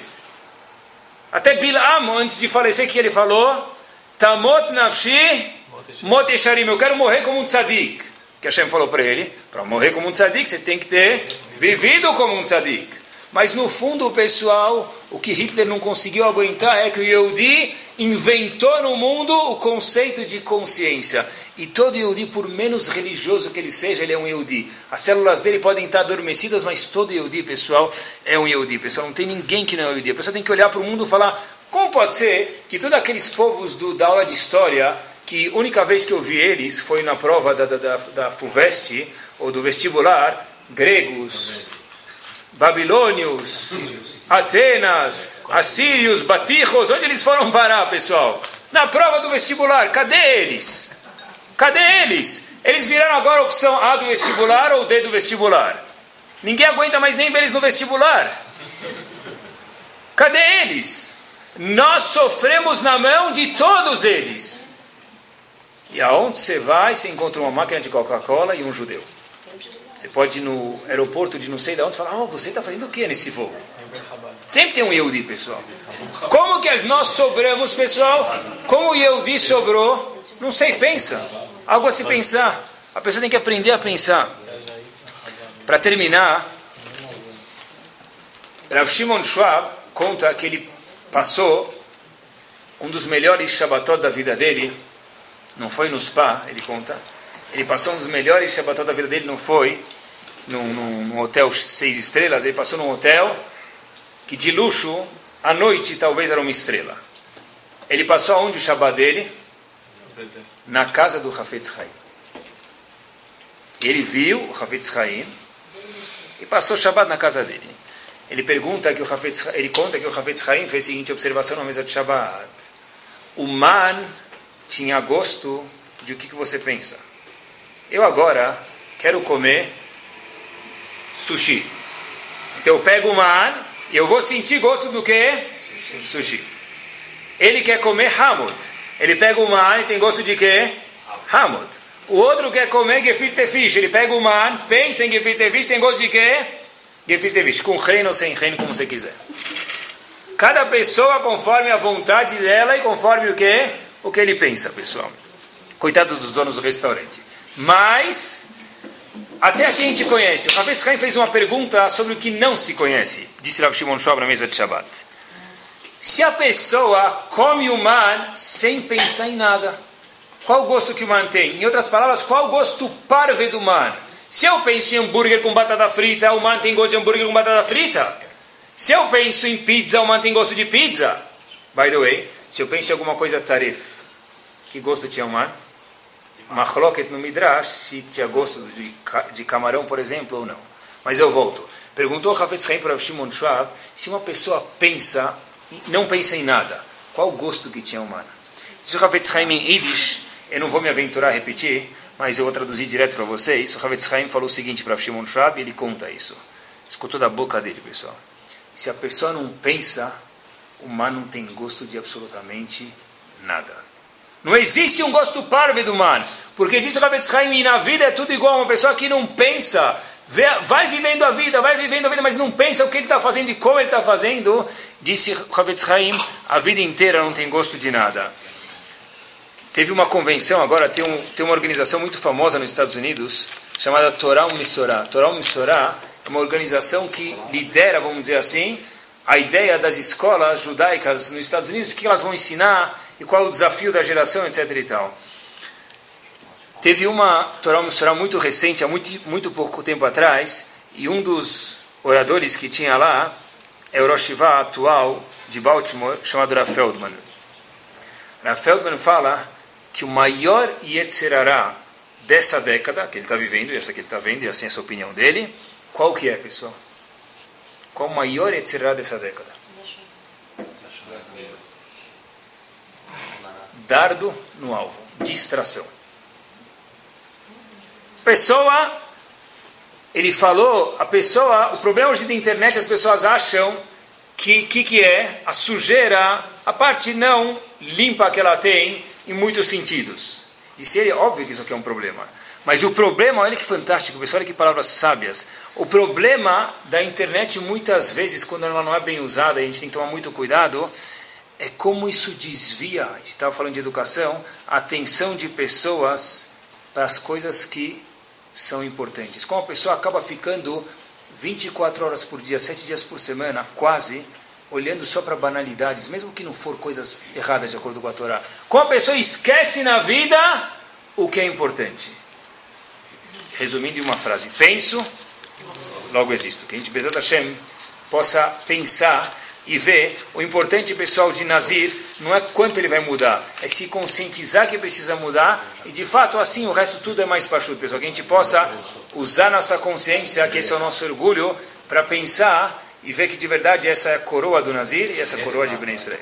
A: Até Bilam, antes de falecer, que ele falou, Tamot Nafshi Mot Esharim, eu quero morrer como um tzadik. Que Hashem falou para ele, para morrer como um tzadik, você tem que ter vivido como um tzadik. Mas no fundo, pessoal, o que Hitler não conseguiu aguentar é que o Yehudi inventou no mundo o conceito de consciência. E todo Yehudi, por menos religioso que ele seja, ele é um Yehudi. As células dele podem estar adormecidas, mas todo Yehudi, pessoal, é um Yehudi. Pessoal, não tem ninguém que não é Yehudi. A pessoa tem que olhar para o mundo e falar, como pode ser que todos aqueles povos do, da aula de história, que única vez que eu vi eles foi na prova da, da, da, da FUVEST, ou do vestibular, gregos babilônios, Atenas, assírios, batirros, onde eles foram parar, pessoal? Na prova do vestibular, cadê eles? Cadê eles? Eles viraram agora a opção A do vestibular ou D do vestibular. Ninguém aguenta mais nem ver eles no vestibular. Cadê eles? Nós sofremos na mão de todos eles. E aonde você vai, você encontra uma máquina de Coca-Cola e um judeu. Você pode ir no aeroporto de não sei de onde falar, oh, você está fazendo o que nesse voo? Sempre tem um Yehudi, pessoal. Como que nós sobramos, pessoal? Como o Yehudi sobrou? Não sei, pensa. Algo a se pensar. A pessoa tem que aprender a pensar. Para terminar, Rav Shimon Schwab conta que ele passou um dos melhores Shabbatot da vida dele, não foi no spa, ele conta, ele passou um dos melhores Shabbatot da vida dele, não foi num, num, num, hotel seis estrelas, ele passou num hotel que de luxo, à noite talvez era uma estrela. Ele passou aonde o Shabbat dele? Na casa do Hafetz Haim. Ele viu o Hafetz Haim e passou o Shabbat na casa dele. Ele pergunta que o Hafetz, ele conta que o Hafetz Haim fez a seguinte observação na mesa de Shabbat. O man tinha gosto de o que, que você pensa. Eu agora quero comer sushi. Então eu pego o man e eu vou sentir gosto do que? Sushi. Ele quer comer hamut. Ele pega o man e tem gosto de quê? Hamut. O outro quer comer gefilte fish. Ele pega o man, pensa em gefilte fish, tem gosto de quê? Gefilte fish. Com reino ou sem reino, como você quiser. Cada pessoa conforme a vontade dela e conforme o que? O que ele pensa, pessoal. Coitado dos donos do restaurante. Mas, até aqui a gente conhece. O Rav Haim fez uma pergunta sobre o que não se conhece, disse Rav Shimon Shob na mesa de Shabbat. Se a pessoa come o man sem pensar em nada, qual o gosto que o man tem? Em outras palavras, qual o gosto parve do man? Se eu penso em hambúrguer com batata frita, o man tem gosto de hambúrguer com batata frita. Se eu penso em pizza, o man tem gosto de pizza. By the way, se eu penso em alguma coisa taref, que gosto tinha o man? machloket no Midrash se tinha gosto de, de camarão, por exemplo, ou não. Mas eu volto. Perguntou Hafetz Haim para Shimon Schwab se uma pessoa pensa, não pensa em nada, qual o gosto que tinha humana? Se o Hafetz Haim em Yiddish, eu não vou me aventurar a repetir, mas eu vou traduzir direto para vocês. O Hafetz Haim falou o seguinte para Shimon Schwab, ele conta isso. Escutou da boca dele, pessoal. Se a pessoa não pensa, o mar não tem gosto de absolutamente nada. Não existe um gosto parvo do man. Porque disse o Ravetz Haim, e na vida é tudo igual. Uma pessoa que não pensa, vai vivendo a vida, vai vivendo a vida, mas não pensa o que ele está fazendo e como ele está fazendo. Disse Ravetz Haim, a vida inteira não tem gosto de nada. Teve uma convenção, agora tem, um, tem uma organização muito famosa nos Estados Unidos, chamada Torah Missorah. Torah Missorah é uma organização que lidera, vamos dizer assim, a ideia das escolas judaicas nos Estados Unidos, o que elas vão ensinar e qual é o desafio da geração, etc. e tal. Teve uma Torá Mussorá muito recente, há muito, muito pouco tempo atrás, e um dos oradores que tinha lá é o Rosh atual de Baltimore, chamado Rav Feldman. Rav Feldman fala que o maior Yetzerará dessa década, que ele está vivendo, e essa que ele está vendo, e assim é essa opinião dele, qual que é, pessoal? Qual o maior Yetzerará dessa década? Dardo no alvo, distração. Pessoa ele falou, a pessoa, o problema hoje da internet, as pessoas acham que que, que é a sujeira, a parte não limpa que ela tem em muitos sentidos. Disse ele, óbvio que isso aqui é um problema. Mas o problema, olha que fantástico, pessoal, olha que palavras sábias. O problema da internet, muitas vezes, quando ela não é bem usada, a gente tem que tomar muito cuidado, é como isso desvia, estava falando de educação, a atenção de pessoas para as coisas que são importantes. Como a pessoa acaba ficando 24 horas por dia, 7 dias por semana, quase, olhando só para banalidades, mesmo que não for coisas erradas de acordo com a Torá. Como a pessoa esquece na vida o que é importante. Resumindo em uma frase, penso, logo existo. Que a gente, Bezat Hashem, possa pensar e ver o importante, pessoal, de Nazir não é quanto ele vai mudar, é se conscientizar que precisa mudar e, de fato, assim, o resto tudo é mais pachudo, pessoal. Que a gente possa usar nossa consciência, que esse é o nosso orgulho, para pensar e ver que, de verdade, essa é a coroa do Nazir e essa é coroa de Ben Israel.